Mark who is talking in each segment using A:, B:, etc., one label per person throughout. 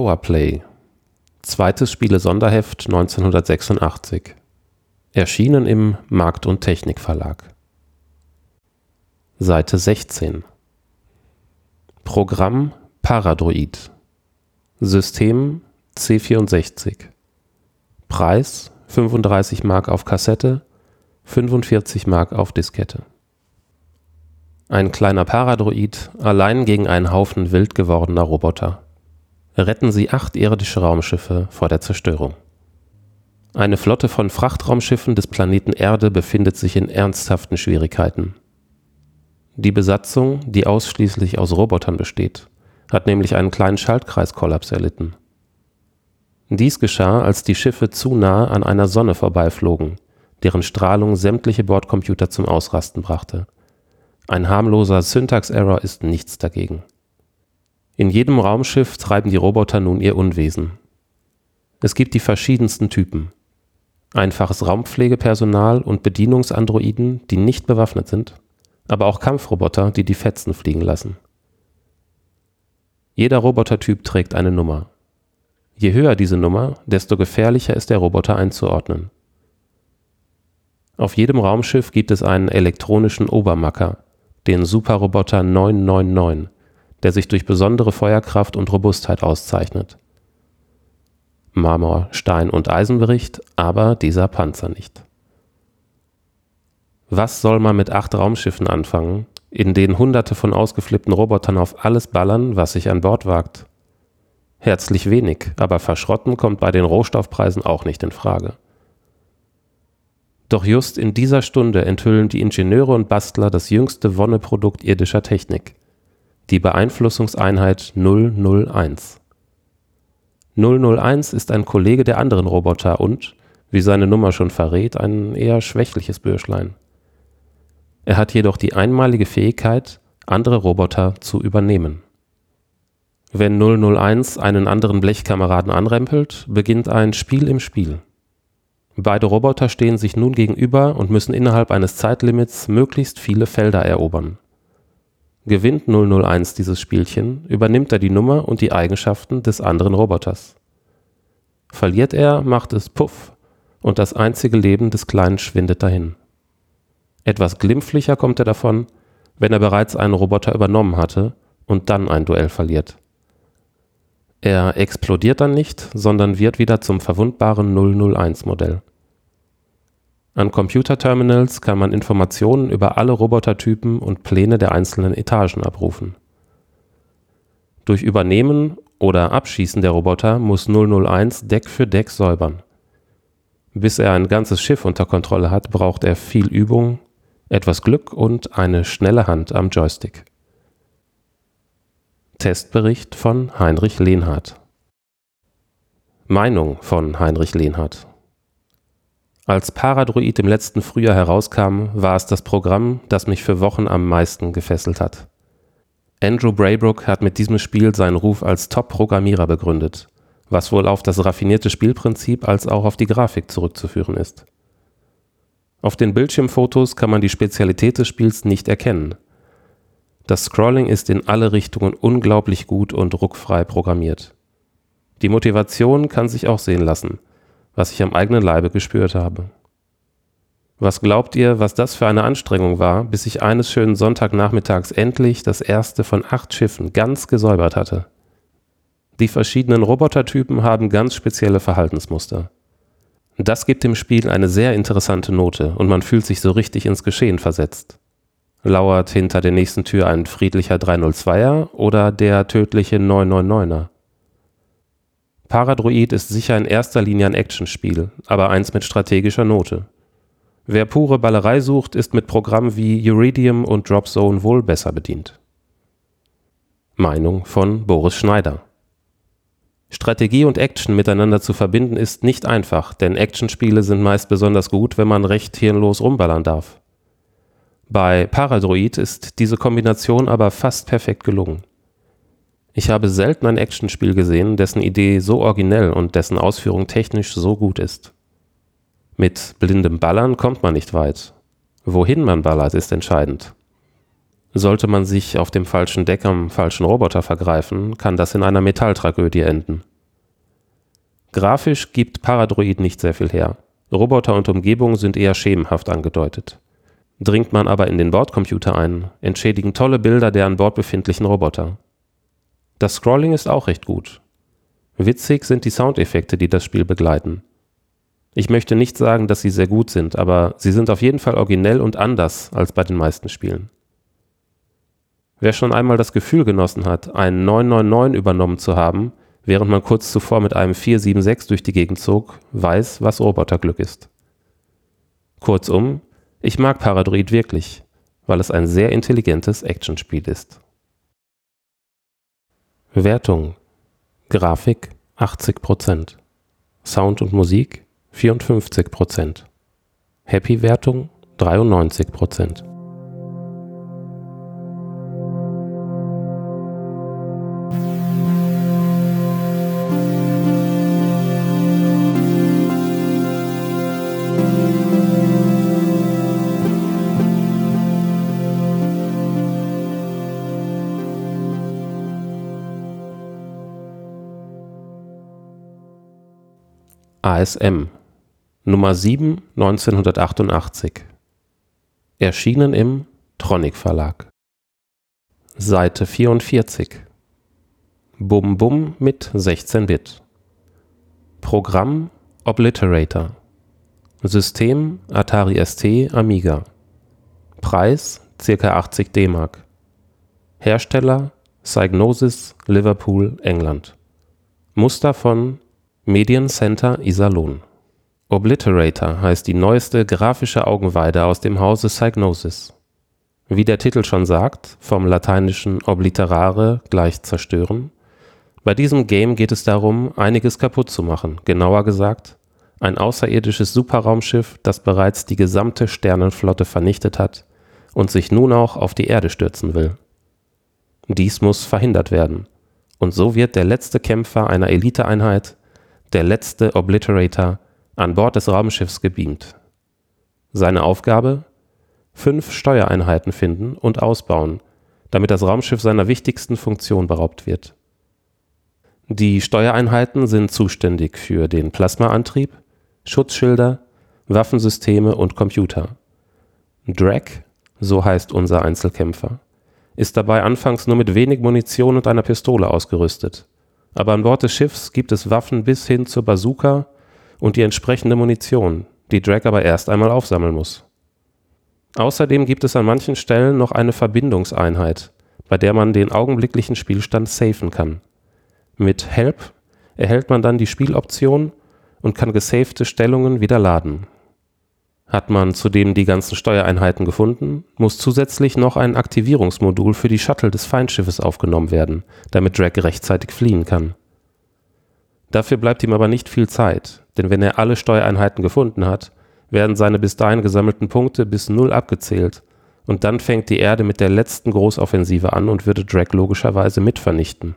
A: Powerplay. Zweites Spiele-Sonderheft 1986. Erschienen im Markt und Technik Verlag. Seite 16. Programm Paradroid. System C64. Preis 35 Mark auf Kassette, 45 Mark auf Diskette. Ein kleiner Paradroid allein gegen einen Haufen wild gewordener Roboter retten sie acht irdische Raumschiffe vor der Zerstörung. Eine Flotte von Frachtraumschiffen des Planeten Erde befindet sich in ernsthaften Schwierigkeiten. Die Besatzung, die ausschließlich aus Robotern besteht, hat nämlich einen kleinen Schaltkreiskollaps erlitten. Dies geschah, als die Schiffe zu nah an einer Sonne vorbeiflogen, deren Strahlung sämtliche Bordcomputer zum Ausrasten brachte. Ein harmloser Syntax-Error ist nichts dagegen. In jedem Raumschiff treiben die Roboter nun ihr Unwesen. Es gibt die verschiedensten Typen. Einfaches Raumpflegepersonal und Bedienungsandroiden, die nicht bewaffnet sind, aber auch Kampfroboter, die die Fetzen fliegen lassen. Jeder Robotertyp trägt eine Nummer. Je höher diese Nummer, desto gefährlicher ist der Roboter einzuordnen. Auf jedem Raumschiff gibt es einen elektronischen Obermacker, den Superroboter 999, der sich durch besondere Feuerkraft und Robustheit auszeichnet. Marmor, Stein und Eisenbericht, aber dieser Panzer nicht. Was soll man mit acht Raumschiffen anfangen, in denen hunderte von ausgeflippten Robotern auf alles ballern, was sich an Bord wagt? Herzlich wenig, aber verschrotten kommt bei den Rohstoffpreisen auch nicht in Frage. Doch just in dieser Stunde enthüllen die Ingenieure und Bastler das jüngste Wonneprodukt irdischer Technik die Beeinflussungseinheit 001. 001 ist ein Kollege der anderen Roboter und, wie seine Nummer schon verrät, ein eher schwächliches Bürschlein. Er hat jedoch die einmalige Fähigkeit, andere Roboter zu übernehmen. Wenn 001 einen anderen Blechkameraden anrempelt, beginnt ein Spiel im Spiel. Beide Roboter stehen sich nun gegenüber und müssen innerhalb eines Zeitlimits möglichst viele Felder erobern. Gewinnt 001 dieses Spielchen, übernimmt er die Nummer und die Eigenschaften des anderen Roboters. Verliert er, macht es Puff und das einzige Leben des Kleinen schwindet dahin. Etwas glimpflicher kommt er davon, wenn er bereits einen Roboter übernommen hatte und dann ein Duell verliert. Er explodiert dann nicht, sondern wird wieder zum verwundbaren 001-Modell. An Computerterminals kann man Informationen über alle Robotertypen und Pläne der einzelnen Etagen abrufen. Durch Übernehmen oder Abschießen der Roboter muss 001 Deck für Deck säubern. Bis er ein ganzes Schiff unter Kontrolle hat, braucht er viel Übung, etwas Glück und eine schnelle Hand am Joystick. Testbericht von Heinrich Lehnhardt Meinung von Heinrich Lehnhardt als Paradroid im letzten Frühjahr herauskam, war es das Programm, das mich für Wochen am meisten gefesselt hat. Andrew Braybrook hat mit diesem Spiel seinen Ruf als Top-Programmierer begründet, was wohl auf das raffinierte Spielprinzip als auch auf die Grafik zurückzuführen ist. Auf den Bildschirmfotos kann man die Spezialität des Spiels nicht erkennen. Das Scrolling ist in alle Richtungen unglaublich gut und ruckfrei programmiert. Die Motivation kann sich auch sehen lassen – was ich am eigenen Leibe gespürt habe. Was glaubt ihr, was das für eine Anstrengung war, bis ich eines schönen Sonntagnachmittags endlich das erste von acht Schiffen ganz gesäubert hatte? Die verschiedenen Robotertypen haben ganz spezielle Verhaltensmuster. Das gibt dem Spiel eine sehr interessante Note und man fühlt sich so richtig ins Geschehen versetzt. Lauert hinter der nächsten Tür ein friedlicher 302er oder der tödliche 999er? Paradroid ist sicher in erster Linie ein Actionspiel, aber eins mit strategischer Note. Wer pure Ballerei sucht, ist mit Programmen wie Uridium und Dropzone wohl besser bedient. Meinung von Boris Schneider Strategie und Action miteinander zu verbinden ist nicht einfach, denn Actionspiele sind meist besonders gut, wenn man recht hirnlos rumballern darf. Bei Paradroid ist diese Kombination aber fast perfekt gelungen. Ich habe selten ein Actionspiel gesehen, dessen Idee so originell und dessen Ausführung technisch so gut ist. Mit blindem Ballern kommt man nicht weit. Wohin man ballert, ist entscheidend. Sollte man sich auf dem falschen Deck am falschen Roboter vergreifen, kann das in einer Metalltragödie enden. Grafisch gibt Paradroid nicht sehr viel her. Roboter und Umgebung sind eher schemenhaft angedeutet. Dringt man aber in den Bordcomputer ein, entschädigen tolle Bilder der an Bord befindlichen Roboter. Das Scrolling ist auch recht gut. Witzig sind die Soundeffekte, die das Spiel begleiten. Ich möchte nicht sagen, dass sie sehr gut sind, aber sie sind auf jeden Fall originell und anders als bei den meisten Spielen. Wer schon einmal das Gefühl genossen hat, einen 999 übernommen zu haben, während man kurz zuvor mit einem 476 durch die Gegend zog, weiß, was Roboterglück ist. Kurzum, ich mag Paradroid wirklich, weil es ein sehr intelligentes Actionspiel ist. Wertung Grafik 80%, Sound und Musik 54%, Happy-Wertung 93%. ASM Nummer 7 1988 Erschienen im Tronic Verlag. Seite 44 Bum Bum mit 16 Bit. Programm Obliterator. System Atari ST Amiga. Preis ca. 80 DM Hersteller Psygnosis Liverpool England. Muster von Mediencenter Iserlohn. Obliterator heißt die neueste grafische Augenweide aus dem Hause Psygnosis. Wie der Titel schon sagt, vom lateinischen obliterare gleich zerstören. Bei diesem Game geht es darum, einiges kaputt zu machen, genauer gesagt, ein außerirdisches Superraumschiff, das bereits die gesamte Sternenflotte vernichtet hat und sich nun auch auf die Erde stürzen will. Dies muss verhindert werden, und so wird der letzte Kämpfer einer Eliteeinheit der letzte Obliterator, an Bord des Raumschiffs gebeamt. Seine Aufgabe? Fünf Steuereinheiten finden und ausbauen, damit das Raumschiff seiner wichtigsten Funktion beraubt wird. Die Steuereinheiten sind zuständig für den Plasmaantrieb, Schutzschilder, Waffensysteme und Computer. Drag, so heißt unser Einzelkämpfer, ist dabei anfangs nur mit wenig Munition und einer Pistole ausgerüstet aber an Bord des Schiffs gibt es Waffen bis hin zur Bazooka und die entsprechende Munition, die Drake aber erst einmal aufsammeln muss. Außerdem gibt es an manchen Stellen noch eine Verbindungseinheit, bei der man den augenblicklichen Spielstand safen kann. Mit Help erhält man dann die Spieloption und kann gesavte Stellungen wieder laden. Hat man zudem die ganzen Steuereinheiten gefunden, muss zusätzlich noch ein Aktivierungsmodul für die Shuttle des Feindschiffes aufgenommen werden, damit Drake rechtzeitig fliehen kann. Dafür bleibt ihm aber nicht viel Zeit, denn wenn er alle Steuereinheiten gefunden hat, werden seine bis dahin gesammelten Punkte bis null abgezählt und dann fängt die Erde mit der letzten Großoffensive an und würde Drake logischerweise mitvernichten.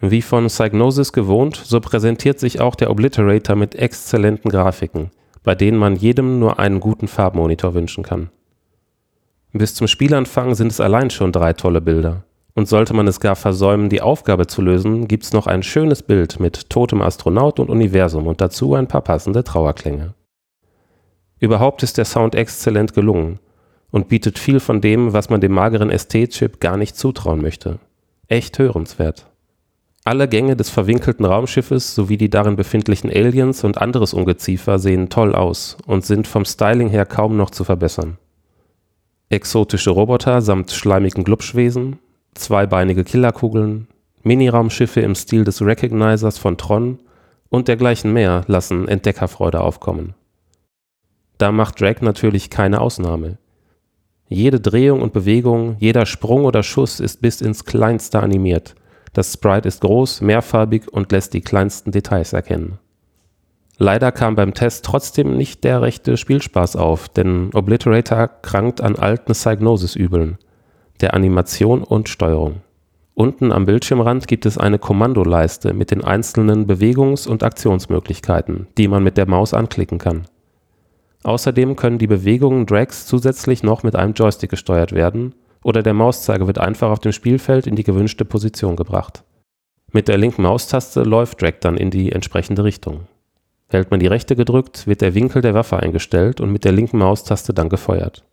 A: Wie von Psygnosis gewohnt, so präsentiert sich auch der Obliterator mit exzellenten Grafiken, bei denen man jedem nur einen guten Farbmonitor wünschen kann. Bis zum Spielanfang sind es allein schon drei tolle Bilder. Und sollte man es gar versäumen, die Aufgabe zu lösen, gibt's noch ein schönes Bild mit totem Astronaut und Universum und dazu ein paar passende Trauerklänge. Überhaupt ist der Sound exzellent gelungen und bietet viel von dem, was man dem mageren ST-Chip gar nicht zutrauen möchte. Echt hörenswert. Alle Gänge des verwinkelten Raumschiffes sowie die darin befindlichen Aliens und anderes Ungeziefer sehen toll aus und sind vom Styling her kaum noch zu verbessern. Exotische Roboter samt schleimigen Glubschwesen, zweibeinige Killerkugeln, Miniraumschiffe im Stil des Recognizers von Tron und dergleichen mehr lassen Entdeckerfreude aufkommen. Da macht Drake natürlich keine Ausnahme. Jede Drehung und Bewegung, jeder Sprung oder Schuss ist bis ins Kleinste animiert das Sprite ist groß, mehrfarbig und lässt die kleinsten Details erkennen. Leider kam beim Test trotzdem nicht der rechte Spielspaß auf, denn Obliterator krankt an alten Psygnosis-Übeln, der Animation und Steuerung. Unten am Bildschirmrand gibt es eine Kommandoleiste mit den einzelnen Bewegungs- und Aktionsmöglichkeiten, die man mit der Maus anklicken kann. Außerdem können die Bewegungen Drags zusätzlich noch mit einem Joystick gesteuert werden oder der Mauszeiger wird einfach auf dem Spielfeld in die gewünschte Position gebracht. Mit der linken Maustaste läuft Drag dann in die entsprechende Richtung. Hält man die rechte gedrückt, wird der Winkel der Waffe eingestellt und mit der linken Maustaste dann gefeuert.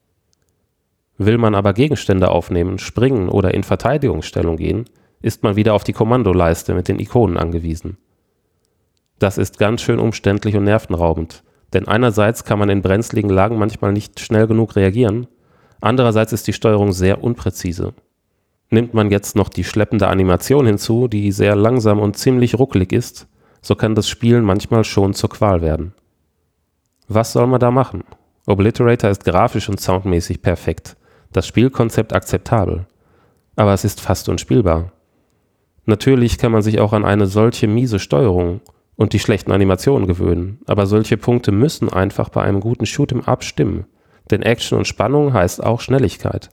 A: Will man aber Gegenstände aufnehmen, springen oder in Verteidigungsstellung gehen, ist man wieder auf die Kommandoleiste mit den Ikonen angewiesen. Das ist ganz schön umständlich und nervenraubend, denn einerseits kann man in brenzligen Lagen manchmal nicht schnell genug reagieren, andererseits ist die Steuerung sehr unpräzise. Nimmt man jetzt noch die schleppende Animation hinzu, die sehr langsam und ziemlich ruckelig ist, so kann das Spielen manchmal schon zur Qual werden. Was soll man da machen? Obliterator ist grafisch und soundmäßig perfekt, das Spielkonzept akzeptabel, aber es ist fast unspielbar. Natürlich kann man sich auch an eine solche miese Steuerung und die schlechten Animationen gewöhnen, aber solche Punkte müssen einfach bei einem guten Shoot'em Up stimmen, denn Action und Spannung heißt auch Schnelligkeit.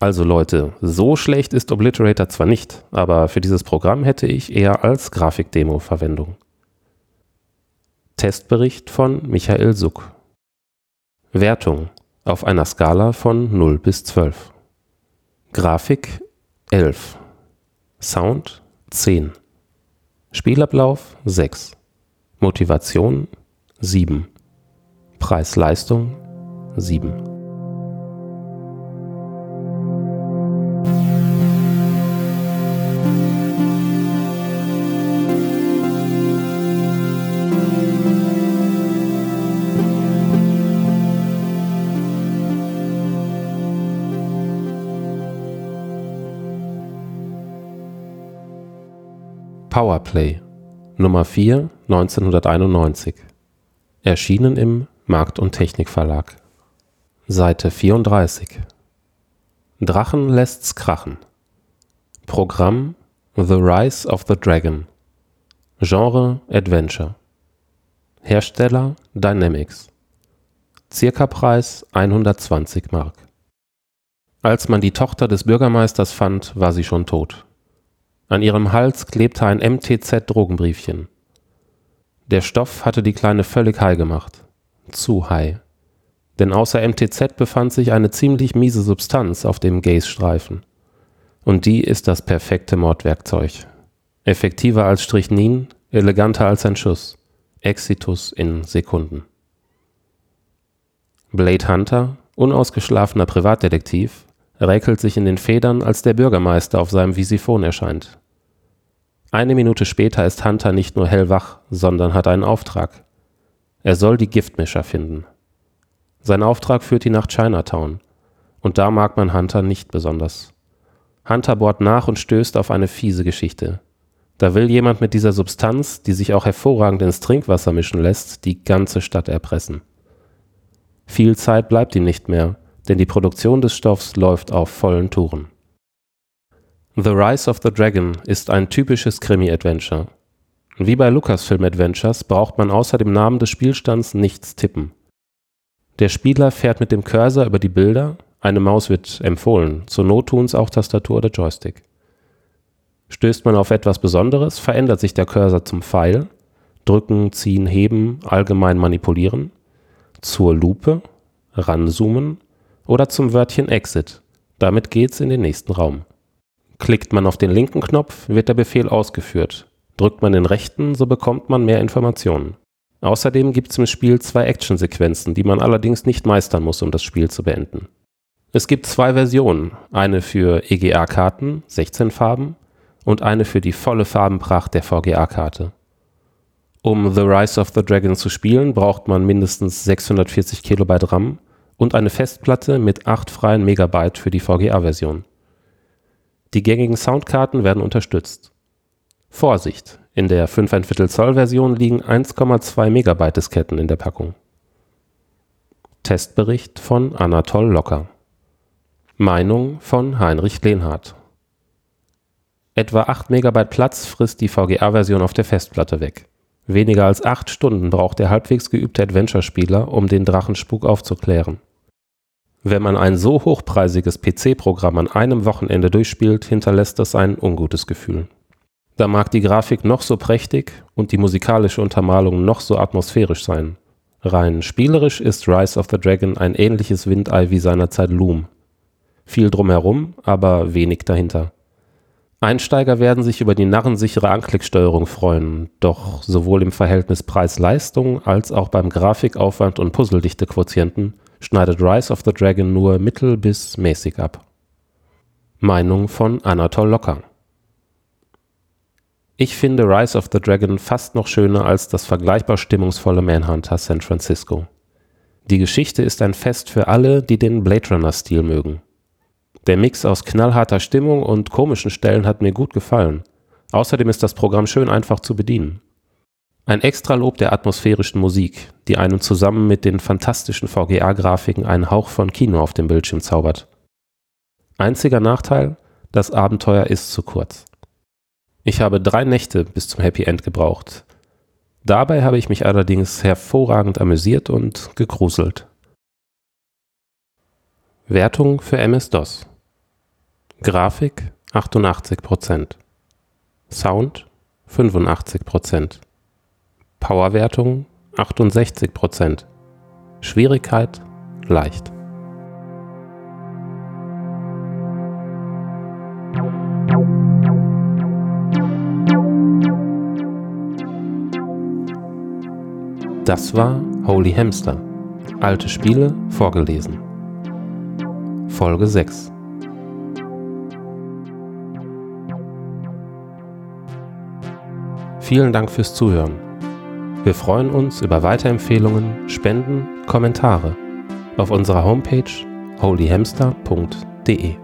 A: Also Leute, so schlecht ist Obliterator zwar nicht, aber für dieses Programm hätte ich eher als Grafikdemo Verwendung. Testbericht von Michael Suck. Wertung auf einer Skala von 0 bis 12. Grafik 11. Sound 10. Spielablauf 6. Motivation 7. Preis-Leistung 7. Powerplay Nummer 4 1991 Erschienen im Markt und Technik Verlag Seite 34 Drachen lässt's krachen. Programm The Rise of the Dragon. Genre Adventure. Hersteller Dynamics. Circa-Preis 120 Mark. Als man die Tochter des Bürgermeisters fand, war sie schon tot. An ihrem Hals klebte ein MTZ-Drogenbriefchen. Der Stoff hatte die Kleine völlig high gemacht. Zu high. Denn außer MTZ befand sich eine ziemlich miese Substanz auf dem Gaze-Streifen. Und die ist das perfekte Mordwerkzeug. Effektiver als Strychnin, eleganter als ein Schuss. Exitus in Sekunden. Blade Hunter, unausgeschlafener Privatdetektiv, räkelt sich in den Federn, als der Bürgermeister auf seinem Visiphon erscheint. Eine Minute später ist Hunter nicht nur hellwach, sondern hat einen Auftrag. Er soll die Giftmischer finden. Sein Auftrag führt ihn nach Chinatown. Und da mag man Hunter nicht besonders. Hunter bohrt nach und stößt auf eine fiese Geschichte. Da will jemand mit dieser Substanz, die sich auch hervorragend ins Trinkwasser mischen lässt, die ganze Stadt erpressen. Viel Zeit bleibt ihm nicht mehr, denn die Produktion des Stoffs läuft auf vollen Touren. The Rise of the Dragon ist ein typisches Krimi-Adventure. Wie bei Lucasfilm Adventures braucht man außer dem Namen des Spielstands nichts tippen. Der Spieler fährt mit dem Cursor über die Bilder, eine Maus wird empfohlen, zur Not tun's auch Tastatur oder Joystick. Stößt man auf etwas Besonderes, verändert sich der Cursor zum Pfeil, drücken, ziehen, heben, allgemein manipulieren, zur Lupe, ranzoomen oder zum Wörtchen Exit. Damit geht's in den nächsten Raum. Klickt man auf den linken Knopf, wird der Befehl ausgeführt. Drückt man den rechten, so bekommt man mehr Informationen. Außerdem gibt es im Spiel zwei Actionsequenzen, die man allerdings nicht meistern muss, um das Spiel zu beenden. Es gibt zwei Versionen, eine für EGA-Karten, 16 Farben, und eine für die volle Farbenpracht der VGA-Karte. Um The Rise of the Dragon zu spielen, braucht man mindestens 640 Kilobyte RAM und eine Festplatte mit 8 freien Megabyte für die VGA-Version. Die gängigen Soundkarten werden unterstützt. Vorsicht! In der 5,1 Zoll Version liegen 1,2 Megabyte Disketten in der Packung. Testbericht von Anatol Locker. Meinung von Heinrich Lehnhardt. Etwa 8 Megabyte Platz frisst die VGA-Version auf der Festplatte weg. Weniger als 8 Stunden braucht der halbwegs geübte Adventure-Spieler, um den Drachenspuk aufzuklären. Wenn man ein so hochpreisiges PC-Programm an einem Wochenende durchspielt, hinterlässt das ein ungutes Gefühl. Da mag die Grafik noch so prächtig und die musikalische Untermalung noch so atmosphärisch sein. Rein spielerisch ist Rise of the Dragon ein ähnliches Windei wie seinerzeit Loom. Viel drumherum, aber wenig dahinter. Einsteiger werden sich über die narrensichere Anklicksteuerung freuen, doch sowohl im Verhältnis Preis-Leistung als auch beim Grafikaufwand und Puzzledichte-Quotienten schneidet Rise of the Dragon nur mittel bis mäßig ab. Meinung von Anatol Locker Ich finde Rise of the Dragon fast noch schöner als das vergleichbar stimmungsvolle Manhunter San Francisco. Die Geschichte ist ein Fest für alle, die den Blade Runner-Stil mögen. Der Mix aus knallharter Stimmung und komischen Stellen hat mir gut gefallen. Außerdem ist das Programm schön einfach zu bedienen. Ein Extralob der atmosphärischen Musik, die einem zusammen mit den fantastischen VGA-Grafiken einen Hauch von Kino auf dem Bildschirm zaubert. Einziger Nachteil, das Abenteuer ist zu kurz. Ich habe drei Nächte bis zum Happy End gebraucht. Dabei habe ich mich allerdings hervorragend amüsiert und gegruselt. Wertung für MS-DOS Grafik 88%, Sound 85%, Powerwertung 68%, Schwierigkeit leicht. Das war Holy Hamster. Alte Spiele vorgelesen. Folge 6. Vielen Dank fürs Zuhören. Wir freuen uns über Weiterempfehlungen, Spenden, Kommentare auf unserer Homepage holyhamster.de.